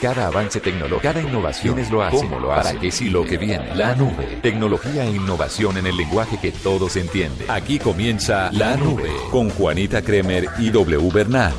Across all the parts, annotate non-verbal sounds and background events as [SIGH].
Cada avance tecnológico, cada innovación es lo hace, cómo lo hace, para qué sí lo que viene. La nube. Tecnología e innovación en el lenguaje que todos entienden. Aquí comienza La Nube con Juanita Kremer y W Bernal.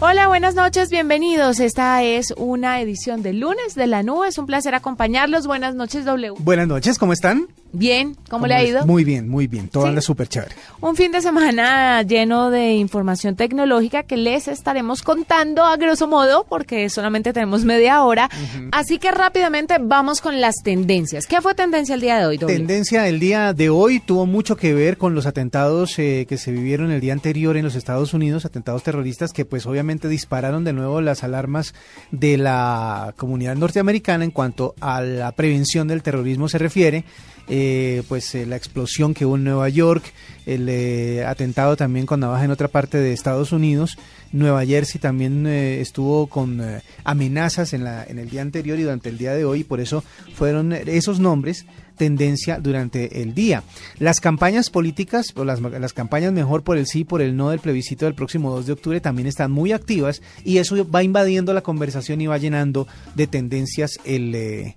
Hola, buenas noches, bienvenidos. Esta es una edición de lunes de La Nube. Es un placer acompañarlos. Buenas noches, W. Buenas noches, ¿cómo están? Bien, ¿cómo, le ha ido? Muy bien, muy bien, todo anda súper chévere. Un fin de semana lleno de información tecnológica que les estaremos contando a grosso modo porque solamente tenemos media hora. Así que rápidamente vamos con las tendencias. ¿Qué fue tendencia el día de hoy? Tendencia del día de hoy tuvo mucho que ver con los atentados eh, que se vivieron el día anterior en los Estados Unidos, atentados terroristas que pues obviamente dispararon de nuevo las alarmas de la comunidad norteamericana en cuanto a la prevención del terrorismo se refiere. Eh, pues eh, la explosión que hubo en Nueva York, el eh, atentado también con navaja en otra parte de Estados Unidos, Nueva Jersey también estuvo con amenazas en, la, en el día anterior y durante el día de hoy, y por eso fueron esos nombres tendencia durante el día. Las campañas políticas, o las, las, campañas mejor por el sí, por el no del plebiscito del próximo 2 de octubre también están muy activas y eso va invadiendo la conversación y va llenando de tendencias el,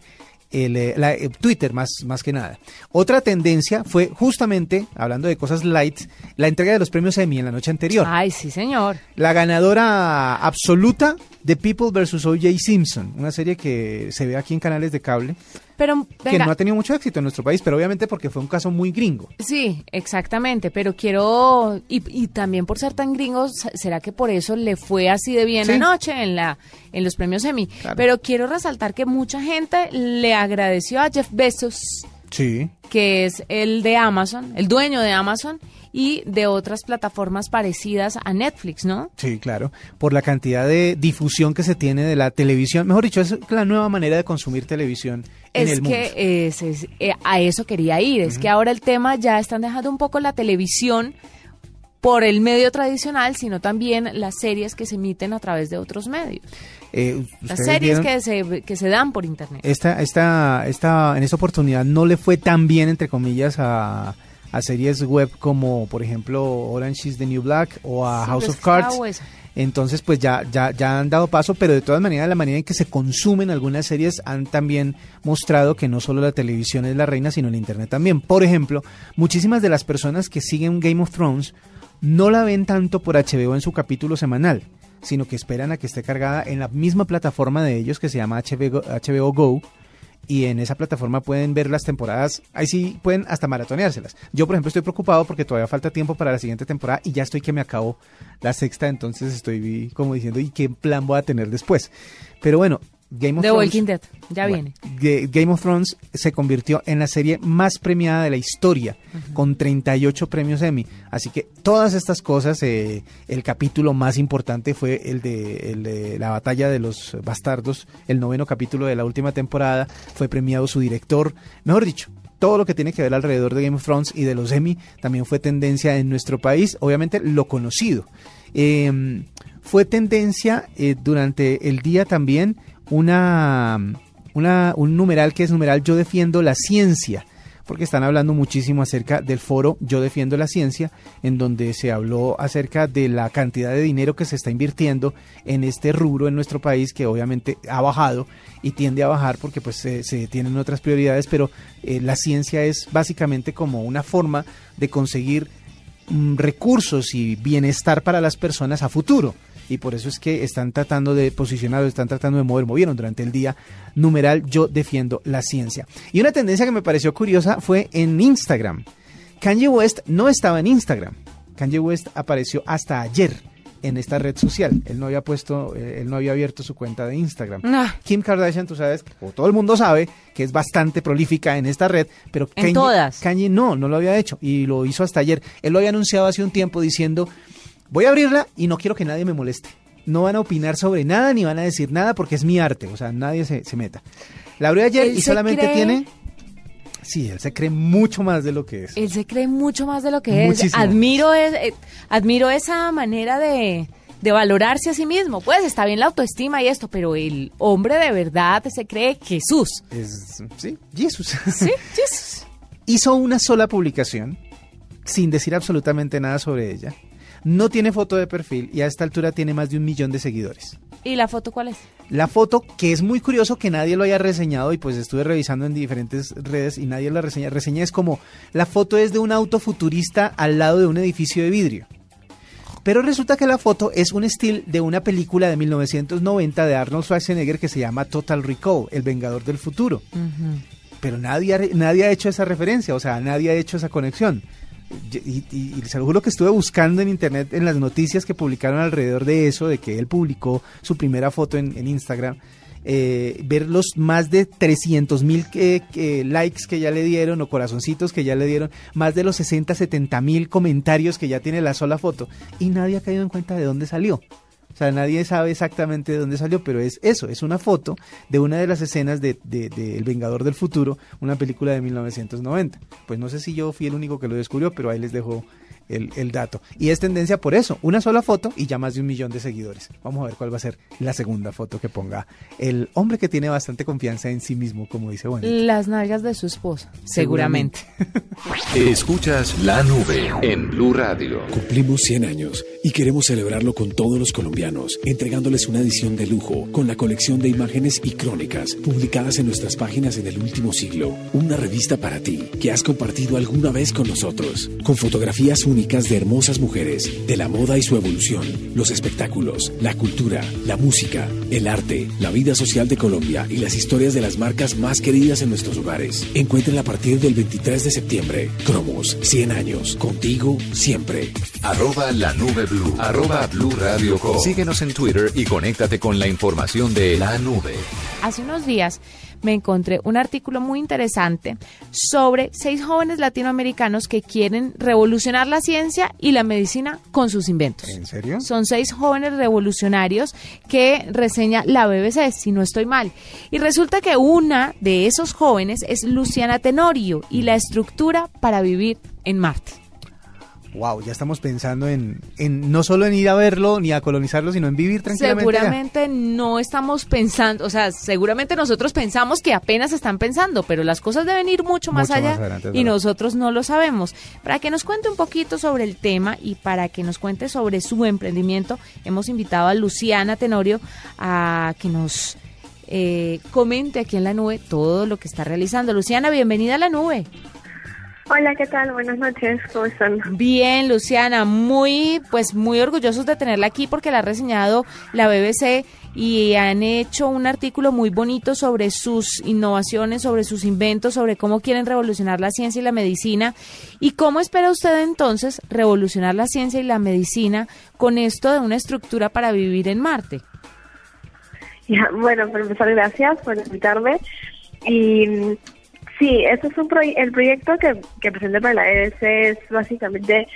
el, eh, eh, Twitter más, más que nada. Otra tendencia fue justamente, hablando de cosas light, la entrega de los premios Emmy en la noche anterior. Ay, sí, señor. La ganadora absoluta de People vs. O.J. Simpson, una serie que se ve aquí en canales de cable. Pero, que no ha tenido mucho éxito en nuestro país, pero obviamente porque fue un caso muy gringo. Sí, exactamente, pero quiero, y, también por ser tan gringo, ¿será que por eso le fue así de bien anoche en, la, en los premios Emmy? Pero quiero resaltar que mucha gente le agradeció a Jeff Bezos, sí. que es el de Amazon, el dueño de Amazon, y de otras plataformas parecidas a Netflix, ¿no? Sí, claro, por la cantidad de difusión que se tiene de la televisión. Mejor dicho, es la nueva manera de consumir televisión en el mundo. Es que eh, a eso quería ir, es que ahora el tema ya están dejando un poco la televisión por el medio tradicional, sino también las series que se emiten a través de otros medios. Eh, las series que se, que se dan por internet. Esta, esta, esta, en esta oportunidad no le fue tan bien, entre comillas, a, a series web como por ejemplo Orange is the New Black o a House of Cards. Entonces, pues ya, ya, ya han dado paso, pero de todas maneras, la manera en que se consumen algunas series han también mostrado que no solo la televisión es la reina, sino el Internet también. Por ejemplo, muchísimas de las personas que siguen Game of Thrones no la ven tanto por HBO en su capítulo semanal, sino que esperan a que esté cargada en la misma plataforma de ellos que se llama HBO, Go y en esa plataforma pueden ver las temporadas, ahí sí pueden hasta maratoneárselas. Yo, por ejemplo, estoy preocupado porque todavía falta tiempo para la siguiente temporada y ya estoy que me acabo la sexta, entonces estoy como diciendo, ¿y qué plan voy a tener después? Pero bueno, Game of The Walking Dead, ya viene. Game of Thrones se convirtió en la serie más premiada de la historia, con 38 premios Emmy. Así que todas estas cosas, eh, el capítulo más importante fue el de, el de, la batalla de los bastardos, el noveno capítulo de la última temporada, fue premiado su director, mejor dicho. Todo lo que tiene que ver alrededor de Game of Thrones y de los Emmy también fue tendencia en nuestro país, obviamente lo conocido. Em, fue tendencia eh, durante el día también una, una, un numeral que es numeral Yo defiendo la ciencia, porque están hablando muchísimo acerca del foro Yo defiendo la ciencia, en donde se habló acerca de la cantidad de dinero que se está invirtiendo en este rubro en nuestro país, que obviamente ha bajado y tiende a bajar porque pues se, tienen otras prioridades, pero eh, la ciencia es básicamente como una forma de conseguir mm, recursos y bienestar para las personas a futuro y por eso es que están tratando de posicionar, están tratando de mover, movieron durante el día numeral yo defiendo la ciencia. Y una tendencia que me pareció curiosa fue en Instagram. Kanye West no estaba en Instagram. Kanye West apareció hasta ayer en esta red social. Él no había puesto, eh, él no había abierto su cuenta de Instagram. Kim Kardashian, tú sabes, o todo el mundo sabe, que es bastante prolífica en esta red, pero Kanye, todas. Kanye no, no lo había hecho y lo hizo hasta ayer. Él lo había anunciado hace un tiempo diciendo Voy a abrirla y no quiero que nadie me moleste. No van a opinar sobre nada ni van a decir nada porque es mi arte, o sea, nadie se, meta. La abrí ayer y solamente tiene... Sí, él se cree mucho más de lo que es. Él se cree mucho más de lo que es. Admiro, es, eh, admiro esa manera de, de valorarse a sí mismo. Pues está bien la autoestima y esto, pero el hombre de verdad se cree Jesús. Es, sí, Jesús. Sí, [LAUGHS] Jesús. Hizo una sola publicación sin decir absolutamente nada sobre ella no tiene foto de perfil y a esta altura tiene más de un millón de seguidores. ¿Y la foto cuál es? La foto, que es muy curioso que nadie lo haya reseñado y pues estuve revisando en diferentes redes y nadie la reseña. Reseña es como, la foto es de un auto futurista al lado de un edificio de vidrio. Pero resulta que la foto es un estilo de una película de 1990 de Arnold Schwarzenegger que se llama Total Recall, El Vengador del Futuro. Pero nadie, nadie ha hecho esa referencia, o sea, nadie ha hecho esa conexión. Y, y, juro que estuve buscando en internet en las noticias que publicaron alrededor de eso, de que él publicó su primera foto en, Instagram eh, ver los más de 300 mil likes que ya le dieron o corazoncitos que ya le dieron, más de los 60, 70 mil comentarios que ya tiene la sola foto y nadie ha caído en cuenta de dónde salió. O sea, nadie sabe exactamente de dónde salió, pero es eso, es una foto de una de las escenas de, de, de, El Vengador del Futuro, una película de 1990. Pues no sé si yo fui el único que lo descubrió, pero ahí les dejo el, el, dato. Y es tendencia por eso, una sola foto y ya más de un millón de seguidores. Vamos a ver cuál va a ser la segunda foto que ponga el hombre que tiene bastante confianza en sí mismo, como dice bueno. Las nalgas de su esposa, seguramente. seguramente. Escuchas la nube en Blue Radio. Cumplimos 100 años y queremos celebrarlo con todos los colombianos, entregándoles una edición de lujo con la colección de imágenes y crónicas publicadas en nuestras páginas en el último siglo. Una revista para ti que has compartido alguna vez con nosotros, con fotografías únicas de hermosas mujeres, de la moda y su evolución, los espectáculos, la cultura, la música, el arte, la vida social de Colombia y las historias de las marcas más queridas en nuestros hogares. Encuéntrenla a partir del 23 de septiembre. Cromos, 100 años, contigo siempre. Arroba la nube blue, arroba blue radio com. Síguenos en Twitter y conéctate con la información de la nube. Hace unos días me encontré un artículo muy interesante sobre seis jóvenes latinoamericanos que quieren revolucionar la ciencia y la medicina con sus inventos. ¿En serio? Son seis jóvenes revolucionarios que reseña la BBC, si no estoy mal. Y resulta que una de esos jóvenes es Luciana Tenorio y la estructura para vivir en Marte wow, ya estamos pensando en, en, no solo en ir a verlo ni a colonizarlo, sino en vivir tranquilamente. Seguramente no estamos pensando, o sea, seguramente nosotros pensamos que apenas están pensando, pero las cosas deben ir mucho más Mucho allá más adelante, es y nosotros no lo sabemos. Para que nos cuente un poquito sobre el tema y para que nos cuente sobre su emprendimiento, hemos invitado a Luciana Tenorio a que nos eh, comente aquí en la nube todo lo que está realizando. Luciana, bienvenida a la nube. Hola, ¿qué tal? Buenas noches, ¿cómo están? Bien, Luciana, muy, pues muy orgullosos de tenerla aquí porque la ha reseñado la BBC y han hecho un artículo muy bonito sobre sus innovaciones, sobre sus inventos, sobre cómo quieren revolucionar la ciencia y la medicina. ¿Y cómo espera usted entonces revolucionar la ciencia y la medicina con esto de una estructura para vivir en Marte? Ya, bueno, por empezar, gracias por invitarme. Y sí, este es un el proyecto que, que presenté para la EDC es básicamente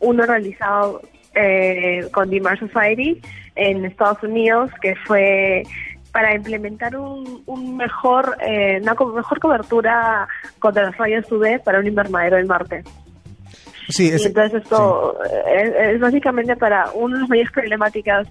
uno realizado eh, con The Mars Society en Estados Unidos, que fue para implementar un, un mejor, eh, una co- mejor cobertura contra los rayos UV para un invernadero en Marte. Sí, Y es, entonces esto es, es básicamente para una de las mayores problemáticas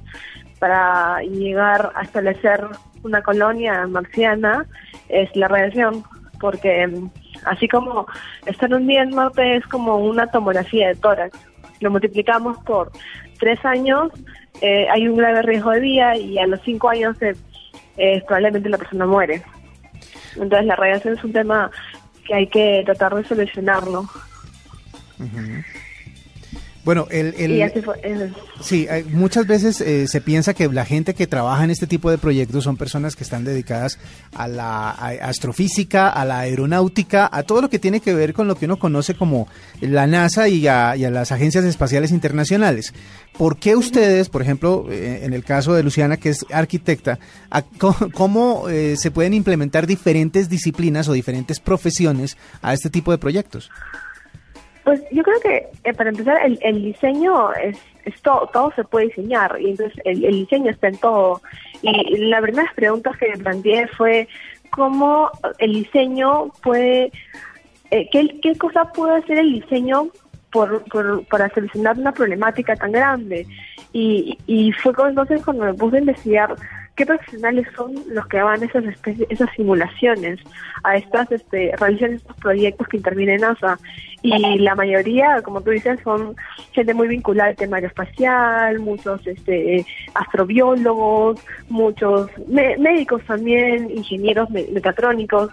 para llegar a establecer una colonia marciana es la radiación, porque mm, así como estar un día en Marte es como una tomografía de tórax, lo multiplicamos por tres años, eh, hay un grave riesgo de vida y a los cinco años eh, eh, probablemente la persona muere. Entonces la radiación es un tema que hay que tratar de solucionarlo. Bueno, el, eh, Sí, hay- muchas veces eh, se piensa que la gente que trabaja en este tipo de proyectos son personas que están dedicadas a la a- astrofísica, a la aeronáutica, a todo lo que tiene que ver con lo que uno conoce como la NASA y a, y a las agencias espaciales internacionales. ¿Por qué ustedes, por ejemplo, eh, en el caso de Luciana, que es arquitecta, a- cómo eh, se pueden implementar diferentes disciplinas o diferentes profesiones a este tipo de proyectos? Pues yo creo que eh, para empezar el, el diseño es, es todo, todo se puede diseñar y entonces el, diseño está en todo. Y la primera preguntas que me planteé fue cómo el diseño puede, eh, qué, qué cosa puede hacer el diseño por, por, para solucionar una problemática tan grande. Y, y fue entonces cuando me puse a investigar qué profesionales son los que van esas esas simulaciones, a estas, este, realizan estos proyectos que intervienen NASA. Y la mayoría, como tú dices, son gente muy vinculada al tema aeroespacial, muchos este, astrobiólogos, muchos médicos también, ingenieros mecatrónicos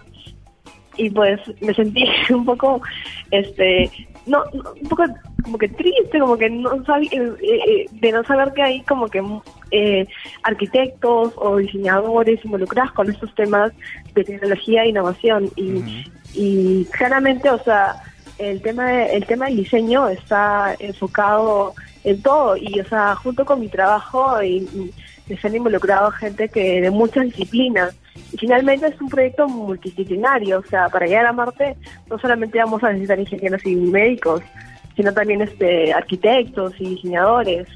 y pues me sentí [LAUGHS] un poco este no, un poco como que triste, como que no sabía, eh, eh, de no saber que hay como que eh, arquitectos o diseñadores involucrados con estos temas de tecnología e innovación. Y, y claramente, o sea, el tema el tema del diseño está enfocado en todo. Y, o sea, junto con mi trabajo y, y se han involucrado gente que de muchas disciplinas. Y finalmente es un proyecto multidisciplinario, o sea, para llegar a Marte no solamente vamos a necesitar ingenieros y médicos, sino también este arquitectos y diseñadores.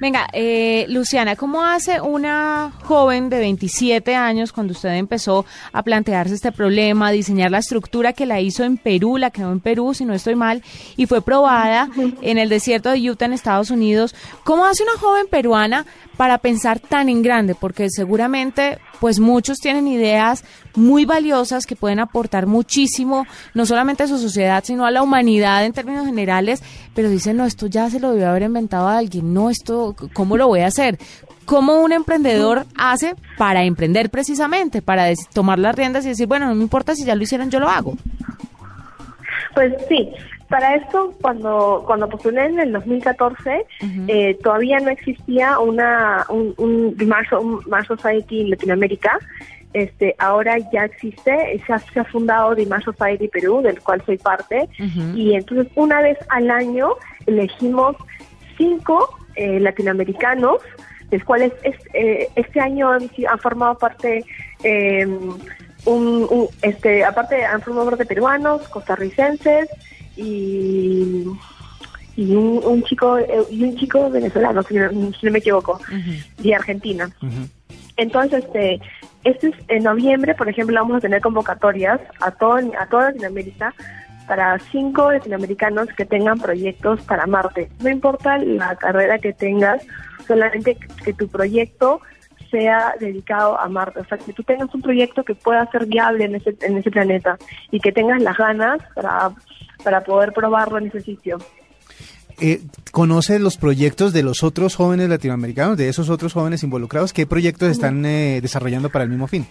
Venga, eh, Luciana, ¿cómo hace una joven de 27 años cuando usted empezó a plantearse este problema, diseñar la estructura que la hizo en Perú, la creó en Perú, si no estoy mal, y fue probada en el desierto de Utah en Estados Unidos? ¿Cómo hace una joven peruana para pensar tan en grande, porque seguramente pues muchos tienen ideas muy valiosas que pueden aportar muchísimo, no solamente a su sociedad, sino a la humanidad en términos generales, pero dicen, no, esto ya se lo debió haber inventado a alguien, no, esto, ¿cómo lo voy a hacer? ¿Cómo un emprendedor hace para emprender precisamente, para tomar las riendas y decir, bueno, no me importa si ya lo hicieron, yo lo hago? Pues sí, para esto, cuando, cuando postulé en el 2014, eh, todavía no existía una, un, un, Mars, Society en Latinoamérica. Este, ahora ya existe, se ha, se ha fundado Dimar Society Perú, del cual soy parte, y entonces una vez al año elegimos cinco eh, latinoamericanos, los cuales eh, este año han, han formado parte em, un, este, aparte han formado parte peruanos, costarricenses, y y un, chico eh, y un chico venezolano si no, me equivoco de Argentina. Entonces este este es en noviembre por ejemplo vamos a tener convocatorias a todo a toda Latinoamérica para cinco latinoamericanos que tengan proyectos para Marte no importa la carrera que tengas solamente que tu proyecto sea dedicado a Marte, o sea, que tú tengas un proyecto que pueda ser viable en ese, en ese planeta y que tengas las ganas para para poder probarlo en ese sitio. Eh, ¿Conoce los proyectos de los otros jóvenes latinoamericanos, de esos otros jóvenes involucrados? ¿Qué proyectos están eh, desarrollando para el mismo fin?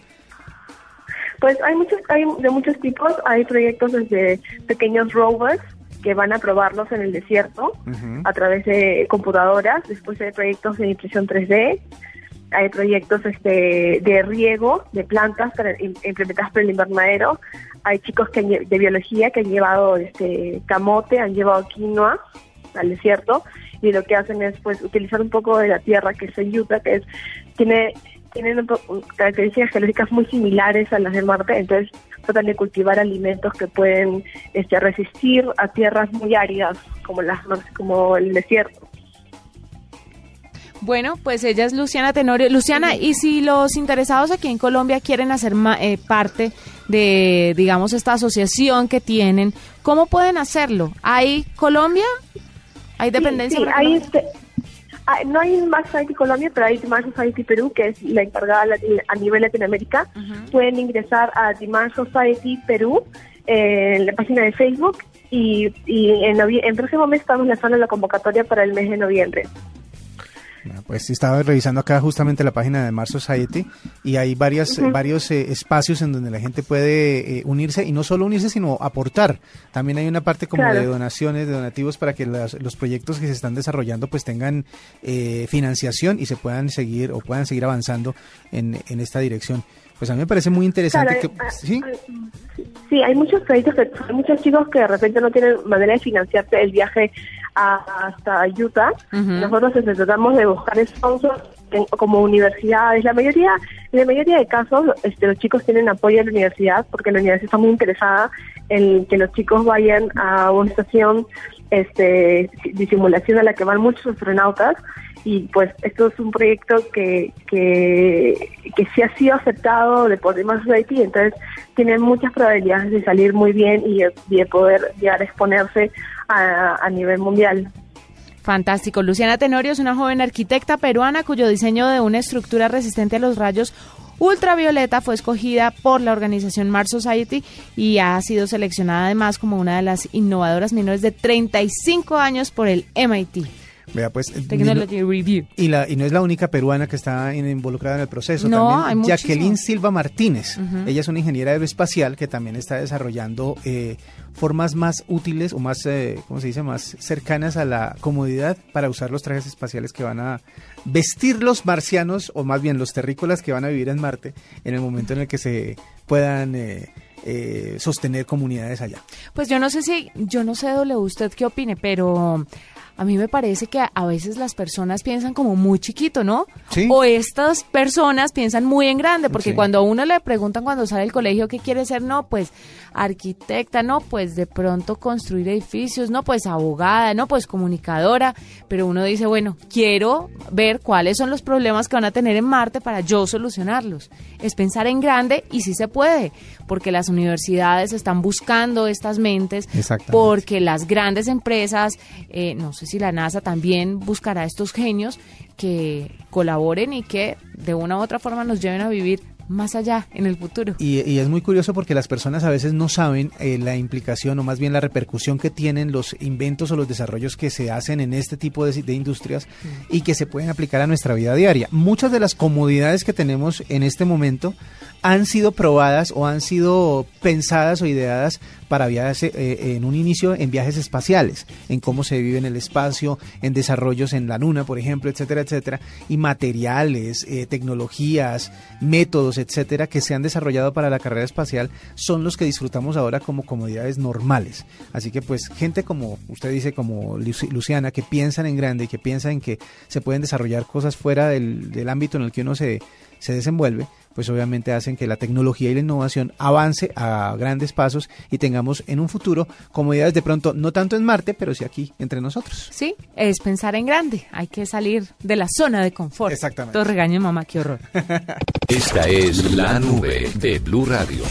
Pues hay muchos, hay de muchos tipos. Hay proyectos desde pequeños rovers que van a probarlos en el desierto a través de computadoras. Después hay proyectos de impresión 3D. Hay proyectos este, de riego de plantas para, implementadas por el invernadero hay chicos que de biología que han llevado este camote, han llevado quinoa al desierto y lo que hacen es pues utilizar un poco de la tierra que es en Utah, que es tiene tienen características geológicas muy similares a las de Marte, entonces tratan de cultivar alimentos que pueden este, resistir a tierras muy áridas como las como el desierto. Bueno, pues ella es Luciana Tenorio. Luciana, y si los interesados aquí en Colombia quieren hacer eh, parte de, digamos, esta asociación que tienen, ¿cómo pueden hacerlo? ¿Hay Colombia? ¿Hay dependencia? Sí, hay este, no hay más Society Colombia, pero hay Dimar Society Perú, que es la encargada a nivel Latinoamérica. Pueden ingresar a Dimar Society Perú eh, en la página de Facebook y, y en, en próximo mes estamos lanzando la convocatoria para el mes de noviembre. Pues estaba revisando acá justamente la página de Mars Society y hay varias, varios eh, espacios en donde la gente puede eh, unirse y no solo unirse, sino aportar. También hay una parte como de donaciones, de donativos para que los proyectos que se están desarrollando pues tengan eh, financiación y se puedan seguir o puedan seguir avanzando en, en esta dirección. Pues a mí me parece muy interesante que... ¿sí? sí, hay muchos proyectos, que, hay muchos chicos que de repente no tienen manera de financiarse el viaje hasta Utah. Nosotros tratamos de buscar sponsors como universidades. La mayoría, en la mayoría de casos, este, los chicos tienen apoyo de la universidad porque la universidad está muy interesada en que los chicos vayan a una estación este, de simulación a la que van muchos astronautas y pues esto es un proyecto que, que, que sí ha sido aceptado de por demás Society, entonces tiene muchas probabilidades de salir muy bien y de, poder llegar a exponerse a, a nivel mundial. Fantástico. Luciana Tenorio es una joven arquitecta peruana cuyo diseño de una estructura resistente a los rayos ultravioleta fue escogida por la organización Mars Society y ha sido seleccionada además como una de las innovadoras menores de 35 años por el MIT. Vea, pues, Technology Review. Y, la, y no es la única peruana que está involucrada en el proceso. No, también hay Jacqueline Silva Martínez. Ella es una ingeniera aeroespacial que también está desarrollando eh, formas más útiles o más, eh, ¿cómo se dice?, más cercanas a la comodidad para usar los trajes espaciales que van a vestir los marcianos, o más bien los terrícolas que van a vivir en Marte en el momento en el que se puedan... Eh, eh, sostener comunidades allá. Pues yo no sé si, yo no sé, doble usted qué opine, pero a mí me parece que a veces las personas piensan como muy chiquito, ¿no? O estas personas piensan muy en grande, porque cuando a uno le preguntan cuando sale del colegio qué quiere ser, no, pues arquitecta, no, pues de pronto construir edificios, no, pues abogada, no, pues comunicadora, pero uno dice, bueno, quiero ver cuáles son los problemas que van a tener en Marte para yo solucionarlos. Es pensar en grande y sí se puede, porque las universidades están buscando estas mentes, porque las grandes empresas, eh, no sé si la NASA también buscará estos genios que colaboren y que de una u otra forma nos lleven a vivir más allá en el futuro. Y, es muy curioso porque las personas a veces no saben eh, la implicación o más bien la repercusión que tienen los inventos o los desarrollos que se hacen en este tipo de, de industrias mm. y que se pueden aplicar a nuestra vida diaria. Muchas de las comodidades que tenemos en este momento han sido probadas o han sido pensadas o ideadas para viajes eh, en un inicio en viajes espaciales, en cómo se vive en el espacio, en desarrollos en la luna, por ejemplo, etcétera, etcétera, y materiales, eh, tecnologías, métodos, etcétera, que se han desarrollado para la carrera espacial son los que disfrutamos ahora como comodidades normales. Así que pues gente como usted dice, como Luciana, que piensan en grande y que piensan en que se pueden desarrollar cosas fuera del, del ámbito en el que uno se, se desenvuelve, pues obviamente hacen que la tecnología y la innovación avance a grandes pasos y tengamos en un futuro comodidades de pronto no tanto en Marte, pero sí aquí entre nosotros. Sí, es pensar en grande, hay que salir de la zona de confort. Exactamente. Todo regaño mamá, qué horror. [LAUGHS] Esta es la nube de Blue Radio.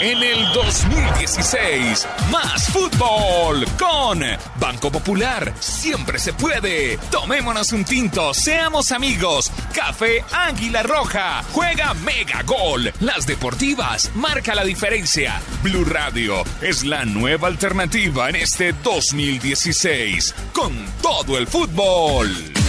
En el 2016, más fútbol con Banco Popular. Siempre se puede. Tomémonos un tinto, seamos amigos. Café Águila Roja. Juega Mega Gol. Las deportivas marca la diferencia. Blue Radio es la nueva alternativa en este 2016. Con todo el fútbol.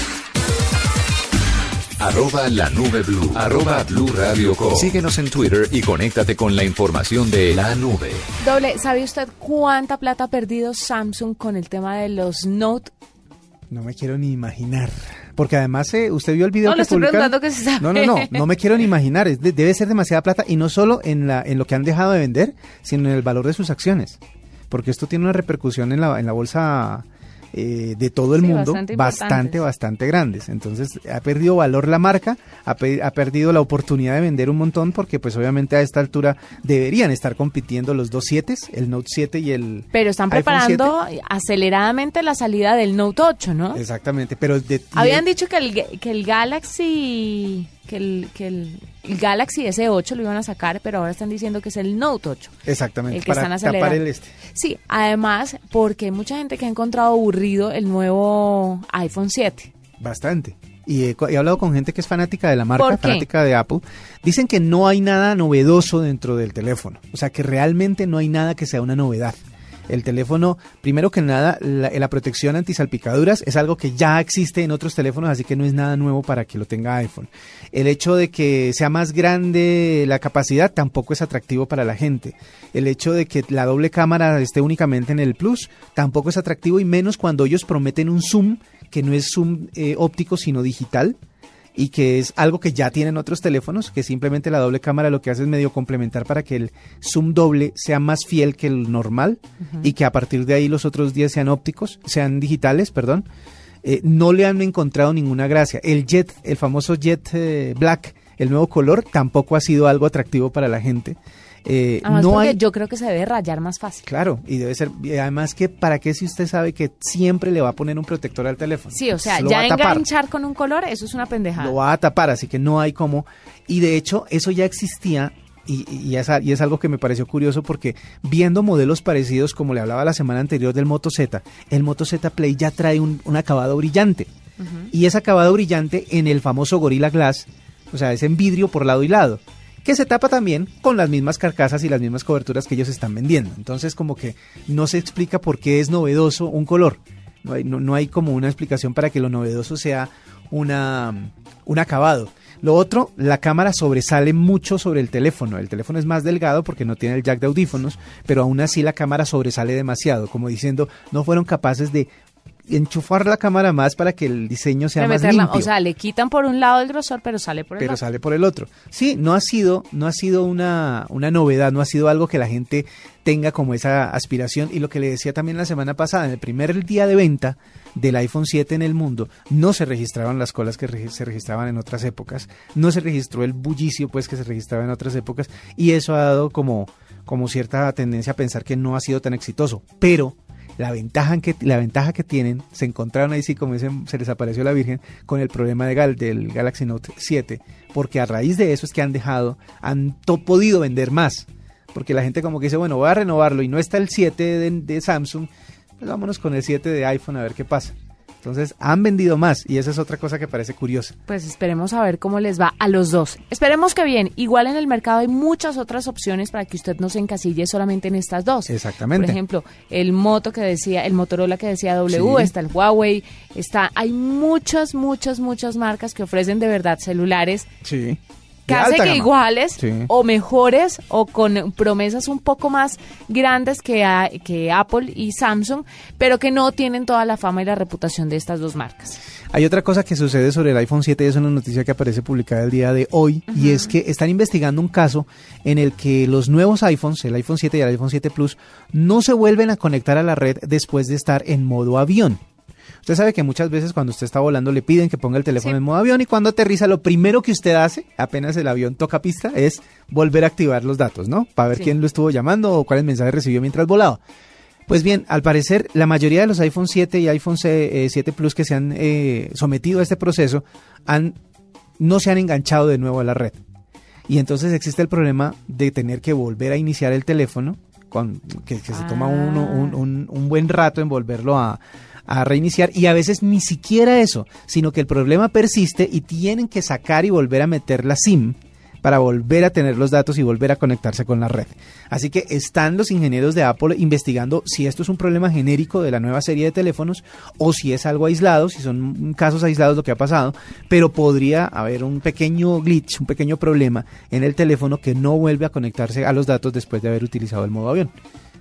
Arroba la nube blue. Arroba blue radio Síguenos en Twitter y conéctate con la información de la nube. Doble, ¿sabe usted cuánta plata ha perdido Samsung con el tema de los Note? No me quiero ni imaginar. Porque además, eh, usted vio el video no, que estoy publicaron. Que se sabe. No, no, no, no me quiero ni imaginar. debe ser demasiada plata y no solo en, la, en lo que han dejado de vender, sino en el valor de sus acciones. Porque esto tiene una repercusión en la, en la bolsa eh, de todo el mundo bastante, bastante, grandes. Entonces ha perdido valor la marca, ha, perdido la oportunidad de vender un montón porque pues obviamente a esta altura deberían estar compitiendo los dos 7, el Note 7 y el... Pero están preparando aceleradamente la salida del Note 8, ¿no? Exactamente, pero... Habían dicho que el, que el Galaxy que el, que el, Galaxy S8 lo iban a sacar, pero ahora están diciendo que es el Note 8. Exactamente, el que para están tapar el este. Sí, además, porque hay mucha gente que ha encontrado aburrido el nuevo iPhone 7. Bastante. Y he, hablado con gente que es fanática de la marca, fanática de Apple. Dicen que no hay nada novedoso dentro del teléfono. O sea, que realmente no hay nada que sea una novedad. El teléfono, primero que nada, la, protección antisalpicaduras es algo que ya existe en otros teléfonos, así que no es nada nuevo para que lo tenga iPhone. El hecho de que sea más grande la capacidad tampoco es atractivo para la gente. El hecho de que la doble cámara esté únicamente en el Plus tampoco es atractivo y menos cuando ellos prometen un zoom que no es zoom eh, óptico sino digital y que es algo que ya tienen otros teléfonos, que simplemente la doble cámara lo que hace es medio complementar para que el zoom doble sea más fiel que el normal y que a partir de ahí los otros 10 sean ópticos, sean digitales, perdón. Eh, no le han encontrado ninguna gracia. El Jet, el famoso Jet eh, Black, el nuevo color, tampoco ha sido algo atractivo para la gente. Eh, no hay... yo creo que se debe rayar más fácil. Claro, y debe ser, además que para qué si usted sabe que siempre le va a poner un protector al teléfono. Sí, o sea, ya enganchar con un color, eso es una pendejada. Lo va a tapar, así que no hay como. Y de hecho, eso ya existía y, y, es, y, es, algo que me pareció curioso porque viendo modelos parecidos, como le hablaba la semana anterior del Moto Z, el Moto Z Play ya trae un, un acabado brillante. Y es acabado brillante en el famoso Gorilla Glass, o sea, es en vidrio por lado y lado, que se tapa también con las mismas carcasas y las mismas coberturas que ellos están vendiendo. Entonces, como que no se explica por qué es novedoso un color. No hay, no, no hay como una explicación para que lo novedoso sea una, un acabado. Lo otro, la cámara sobresale mucho sobre el teléfono. El teléfono es más delgado porque no tiene el jack de audífonos, pero aún así la cámara sobresale demasiado, como diciendo, no fueron capaces de enchufar la cámara más para que el diseño sea más limpio. O sea, le quitan por un lado el grosor, pero sale por el pero otro. sale por el otro. Sí, no ha sido, no ha sido una, una novedad, no ha sido algo que la gente tenga como esa aspiración. Y lo que le decía también la semana pasada, en el primer día de venta del iPhone 7 en el mundo, no se registraban las colas que se registraban en otras épocas, no se registró el bullicio pues que se registraba en otras épocas, y eso ha dado como, como cierta tendencia a pensar que no ha sido tan exitoso. Pero la ventaja que la ventaja que tienen se encontraron ahí sí como dicen se les apareció la virgen con el problema de Gal, del Galaxy Note 7 porque a raíz de eso es que han dejado han podido vender más porque la gente como que dice bueno voy a renovarlo y no está el 7 de, de Samsung pues vámonos con el 7 de iPhone a ver qué pasa entonces han vendido más y esa es otra cosa que parece curiosa. Pues esperemos a ver cómo les va a los dos. Esperemos que bien. Igual en el mercado hay muchas otras opciones para que usted no se encasille solamente en estas dos. Exactamente. Por ejemplo, el Moto que decía, el Motorola que decía W, sí. está el Huawei, está, hay muchas, muchas, muchas marcas que ofrecen de verdad celulares. Sí casi que iguales sí. o mejores o con promesas un poco más grandes que, a, que Apple y Samsung, pero que no tienen toda la fama y la reputación de estas dos marcas. Hay otra cosa que sucede sobre el iPhone 7 y es una noticia que aparece publicada el día de hoy uh -huh. y es que están investigando un caso en el que los nuevos iPhones, el iPhone 7 y el iPhone 7 Plus, no se vuelven a conectar a la red después de estar en modo avión. Usted sabe que muchas veces cuando usted está volando le piden que ponga el teléfono sí. en modo avión y cuando aterriza lo primero que usted hace, apenas el avión toca pista, es volver a activar los datos, ¿no? Para ver sí. quién lo estuvo llamando o cuáles mensajes recibió mientras volaba. Pues bien, al parecer la mayoría de los iPhone 7 y iPhone 7 Plus que se han eh, sometido a este proceso han, no se han enganchado de nuevo a la red. Y entonces existe el problema de tener que volver a iniciar el teléfono, con, que, que se ah. toma uno, un, un, un buen rato en volverlo a, a reiniciar y a veces ni siquiera eso, sino que el problema persiste y tienen que sacar y volver a meter la SIM para volver a tener los datos y volver a conectarse con la red. Así que están los ingenieros de Apple investigando si esto es un problema genérico de la nueva serie de teléfonos o si es algo aislado, si son casos aislados lo que ha pasado, pero podría haber un pequeño glitch, un pequeño problema en el teléfono que no vuelve a conectarse a los datos después de haber utilizado el modo avión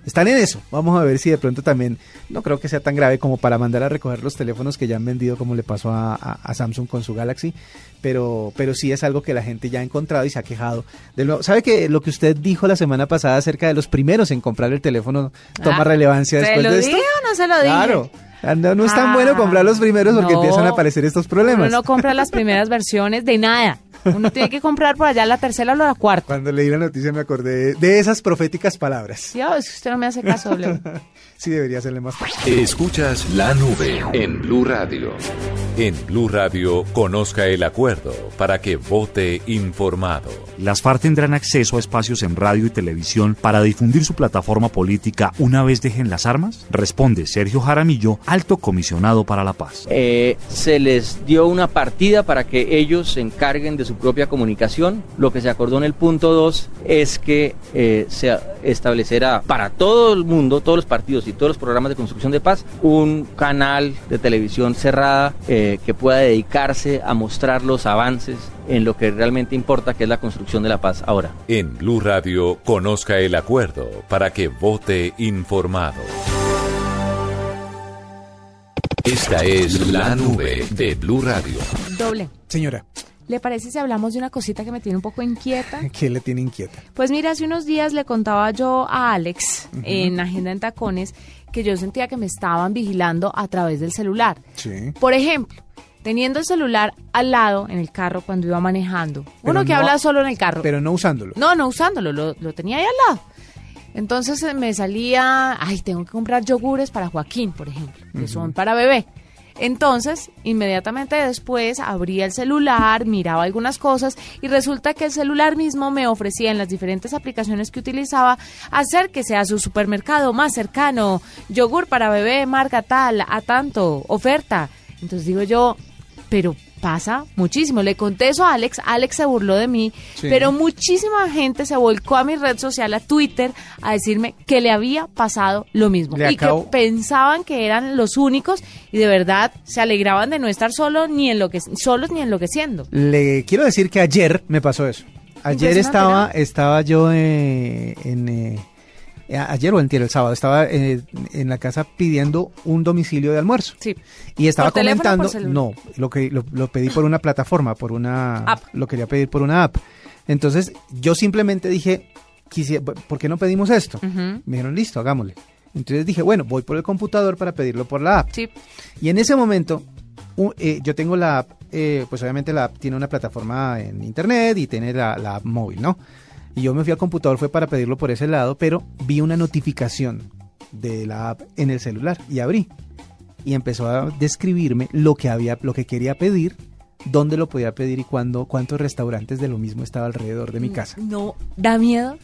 están en eso. Vamos a ver si de pronto también, no creo que sea tan grave como para mandar a recoger los teléfonos que ya han vendido como le pasó a, a, a, Samsung con su Galaxy, pero, pero sí es algo que la gente ya ha encontrado y se ha quejado. De lo, ¿Sabe que lo que usted dijo la semana pasada acerca de los primeros en comprar el teléfono toma ah, relevancia después lo de esto? o no se lo dije? Claro. No, no es tan ah, bueno comprar los primeros porque no, empiezan a aparecer estos problemas. Uno no compra las primeras versiones de nada. Uno tiene que comprar por allá la tercera o la cuarta. Cuando leí la noticia me acordé de esas proféticas palabras. Dios, es que usted no me hace caso, Leo. [LAUGHS] sí, debería hacerle más. Escuchas la nube en Blue Radio. En Blue Radio, conozca el acuerdo para que vote informado. Las FARC tendrán acceso a espacios en radio y televisión para difundir su plataforma política una vez dejen las armas? Responde Sergio Jaramillo, alto comisionado para la paz. Eh, se les dio una partida para que ellos se encarguen de su propia comunicación. Lo que se acordó en el punto 2 es que eh, se establecerá para todo el mundo, todos los partidos y todos los programas de construcción de paz, un canal de televisión cerrada eh, que pueda dedicarse a mostrar los avances en lo que realmente importa, que es la construcción de la paz ahora. En Blue Radio, conozca el acuerdo para que vote informado. Esta es la nube de Blue Radio. Doble. Señora. ¿Le parece si hablamos de una cosita que me tiene un poco inquieta? [LAUGHS] ¿Qué le tiene inquieta? Pues mira, hace unos días le contaba yo a Alex uh -huh. en Agenda en Tacones que yo sentía que me estaban vigilando a través del celular. Sí. Por ejemplo, teniendo el celular al lado en el carro cuando iba manejando. Pero Uno que no, habla solo en el carro. Pero no usándolo. No, no usándolo, lo, lo tenía ahí al lado. Entonces me salía, ay, tengo que comprar yogures para Joaquín, por ejemplo, que uh -huh. son para bebé. Entonces, inmediatamente después abría el celular, miraba algunas cosas y resulta que el celular mismo me ofrecía en las diferentes aplicaciones que utilizaba hacer que sea su supermercado más cercano, yogur para bebé, marca tal, a tanto, oferta. Entonces digo yo, pero pasa muchísimo. Le conté eso a Alex, Alex se burló de mí, pero muchísima gente se volcó a mi red social, a Twitter, a decirme que le había pasado lo mismo y que pensaban que eran los únicos y de verdad se alegraban de no estar solo ni en lo que, solos ni enloqueciendo. Le quiero decir que ayer me pasó eso. Ayer estaba, estaba yo eh, en... Eh, ayer o el el sábado, estaba eh, en la casa pidiendo un domicilio de almuerzo. Sí. Y estaba comentando, no, lo que lo, pedí por una plataforma, por una app. lo quería pedir por una app. Entonces, yo simplemente dije, ¿por qué no pedimos esto? Me dijeron, listo, hagámosle. Entonces dije, bueno, voy por el computador para pedirlo por la app. Sí. Y en ese momento, eh, yo tengo la app, pues obviamente la app tiene una plataforma en internet y tiene la, la app móvil, ¿no? Y yo me fui al computador, fue para pedirlo por ese lado, pero vi una notificación de la app en el celular y abrí. Y empezó a describirme lo que había, lo que quería pedir, dónde lo podía pedir y cuándo, cuántos restaurantes de lo mismo estaba alrededor de mi casa. No, da miedo.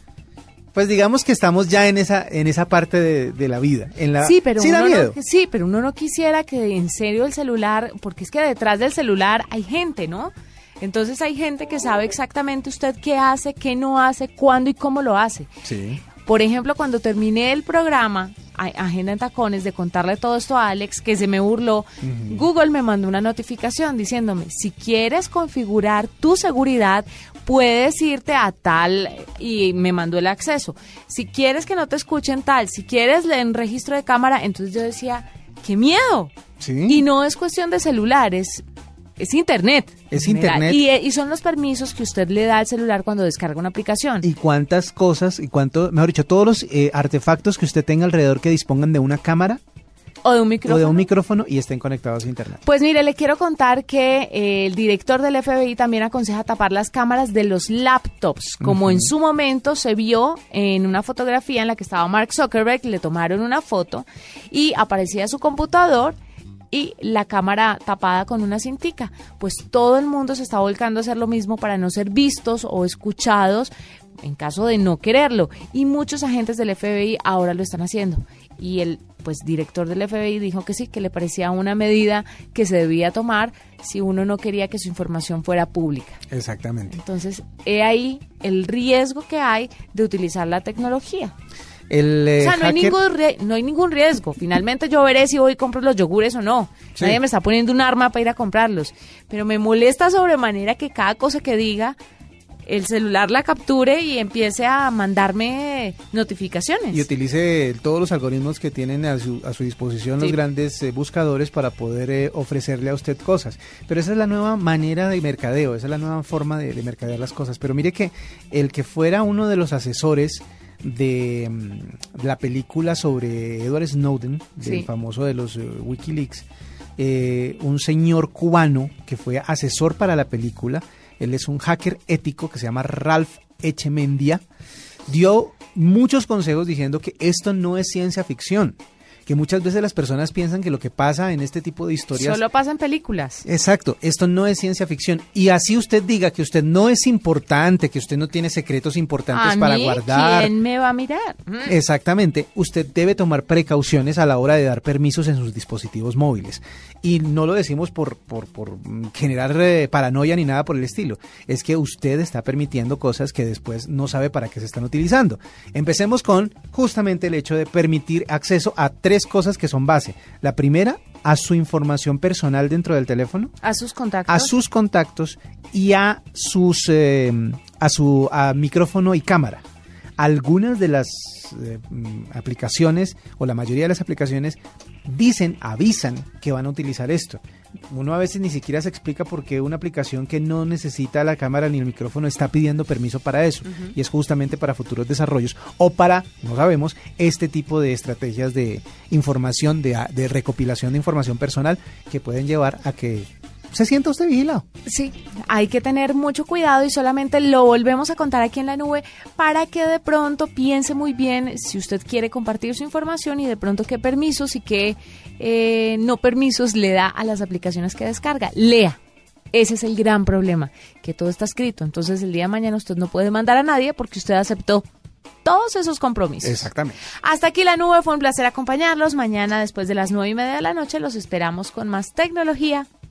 Pues digamos que estamos ya en esa en esa parte de, la vida. En la, sí, pero uno No, sí, pero uno no quisiera que en serio el celular, porque es que detrás del celular hay gente, ¿no? Entonces hay gente que sabe exactamente usted qué hace, qué no hace, cuándo y cómo lo hace. Sí. Por ejemplo, cuando terminé el programa, Agenda en Tacones, de contarle todo esto a Alex, que se me burló, Google me mandó una notificación diciéndome, si quieres configurar tu seguridad, puedes irte a tal, y me mandó el acceso. Si quieres que no te escuchen tal, si quieres en registro de cámara, entonces yo decía, qué miedo. ¿Sí? Y no es cuestión de celulares, es internet. Es internet. Eh, y, son los permisos que usted le da al celular cuando descarga una aplicación. Y cuántas cosas, y cuánto, mejor dicho, todos los eh, artefactos que usted tenga alrededor que dispongan de una cámara. O de un micrófono. O de un micrófono y estén conectados a internet. Pues mire, le quiero contar que eh, el director del FBI también aconseja tapar las cámaras de los laptops, como en su momento se vio en una fotografía en la que estaba Mark Zuckerberg, le tomaron una foto y aparecía su computador y la cámara tapada con una cintica. Pues todo el mundo se está volcando a hacer lo mismo para no ser vistos o escuchados en caso de no quererlo. Y muchos agentes del FBI ahora lo están haciendo. Y el pues director del FBI dijo que sí, que le parecía una medida que se debía tomar si uno no quería que su información fuera pública. Exactamente. Entonces, he ahí el riesgo que hay de utilizar la tecnología. Eh, o sea, no, hay ningún no hay ningún riesgo. Finalmente yo veré si voy y compro los yogures o no. Nadie me está poniendo un arma para ir a comprarlos. Pero me molesta sobremanera que cada cosa que diga el celular la capture y empiece a mandarme notificaciones. Y utilice todos los algoritmos que tienen a su, a su disposición los grandes eh, buscadores para poder eh, ofrecerle a usted cosas. Pero esa es la nueva manera de mercadeo, esa es la nueva forma de, de mercadear las cosas. Pero mire que el que fuera uno de los asesores de, mm, la película sobre Edward Snowden, del famoso de los eh, Wikileaks, eh, un señor cubano que fue asesor para la película, él es un hacker ético que se llama Ralph Echemendia, dio muchos consejos diciendo que esto no es ciencia ficción, que muchas veces las personas piensan que lo que pasa en este tipo de historias... Solo pasa en películas. Exacto, esto no es ciencia ficción. Y así usted diga que usted no es importante, que usted no tiene secretos importantes para guardar. ¿Quién me va a mirar? Mm. Exactamente, usted debe tomar precauciones a la hora de dar permisos en sus dispositivos móviles. Y no lo decimos por, por, por generar eh, paranoia ni nada por el estilo. Es que usted está permitiendo cosas que después no sabe para qué se están utilizando. Empecemos con justamente el hecho de permitir acceso a tres cosas que son base. La primera, a su información personal dentro del teléfono. A sus contactos. A sus contactos y a sus eh, a su micrófono y cámara. Algunas de las eh, mm, aplicaciones o la mayoría de las aplicaciones dicen, avisan que van a utilizar esto uno a veces ni siquiera se explica por qué una aplicación que no necesita la cámara ni el micrófono está pidiendo permiso para eso. Y es justamente para futuros desarrollos o para, no sabemos, este tipo de estrategias de información, de, de recopilación de información personal que pueden llevar a que se sienta usted vigilado. Sí, hay que tener mucho cuidado y solamente lo volvemos a contar aquí en la nube para que de pronto piense muy bien si usted quiere compartir su información y de pronto qué permisos y qué eh, no permisos le da a las aplicaciones que descarga. Lea. Ese es el gran problema, que todo está escrito. Entonces el día de mañana usted no puede mandar a nadie porque usted aceptó todos esos compromisos. Exactamente. Hasta aquí la nube, fue un placer acompañarlos. Mañana, después de las nueve y media de la noche, los esperamos con más tecnología